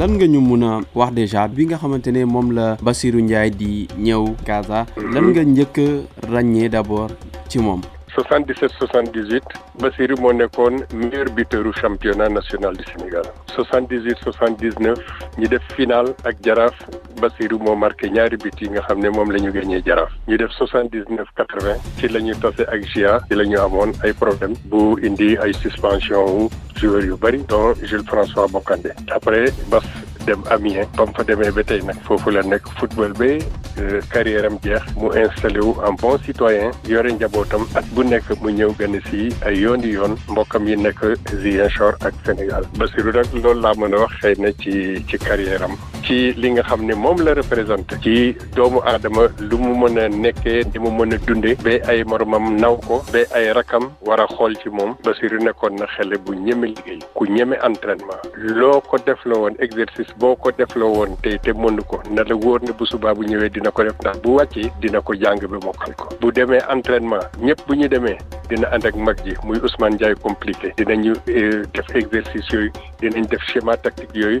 lan nga ñu mun a wax déjà bi nga xamante ne moom la Bassirou Ndiaye di ñëw Casa lan nga njëkk a ràññee d'abord ci moom 77 78 Bassirou moo nekkoon meilleur buteur u championnat national du Sénégal 78 79 ñi def final ak Jaraaf Bassirou moo marqué ñaari but yi nga xam ne moom la ñu gagné jaraaf ñu def soixante dix neuf quatre vingt ci la ñu tase ak GIA ci la ñu amoon ay problème bu indi ay suspension wu joueurs yu bëri dont Jules François Bocandé après Bass dem Amiens ba mu fa demee ba tey nag foofu la nekk football ba carrière am jeex mu installé wu en bon citoyen yore njabootam at bu nekk mu ñëw gën si ay yoon di yoon mbokkam yi nekk Ziguinchor ak Sénégal Bassirou nag loolu laa mën a wax xëy na ci ci carrière am ci li nga xam ne moom la représenté ci doomu aadama lu mu mën a nekkee di mu mën a dunde ba ay moromam naw ko ba ay rakam war a xool ci moom Basiru nekkoon na xele bu ñeme liggéey ku ñeme entraînement loo ko def la woon exercice boo ko def la woon te te mënu ko na la wóor ne bu subaa bu ñëwee dina ko def ndax bu wàccee dina ko jàng ba mokkal ko bu demee entraînement ñëpp bu ñu demee dina ànd ak mag ji muy Ousmane Ndiaye compliqué dinañu euh, def exercice yooyu dinañ def schéma tactique yooyu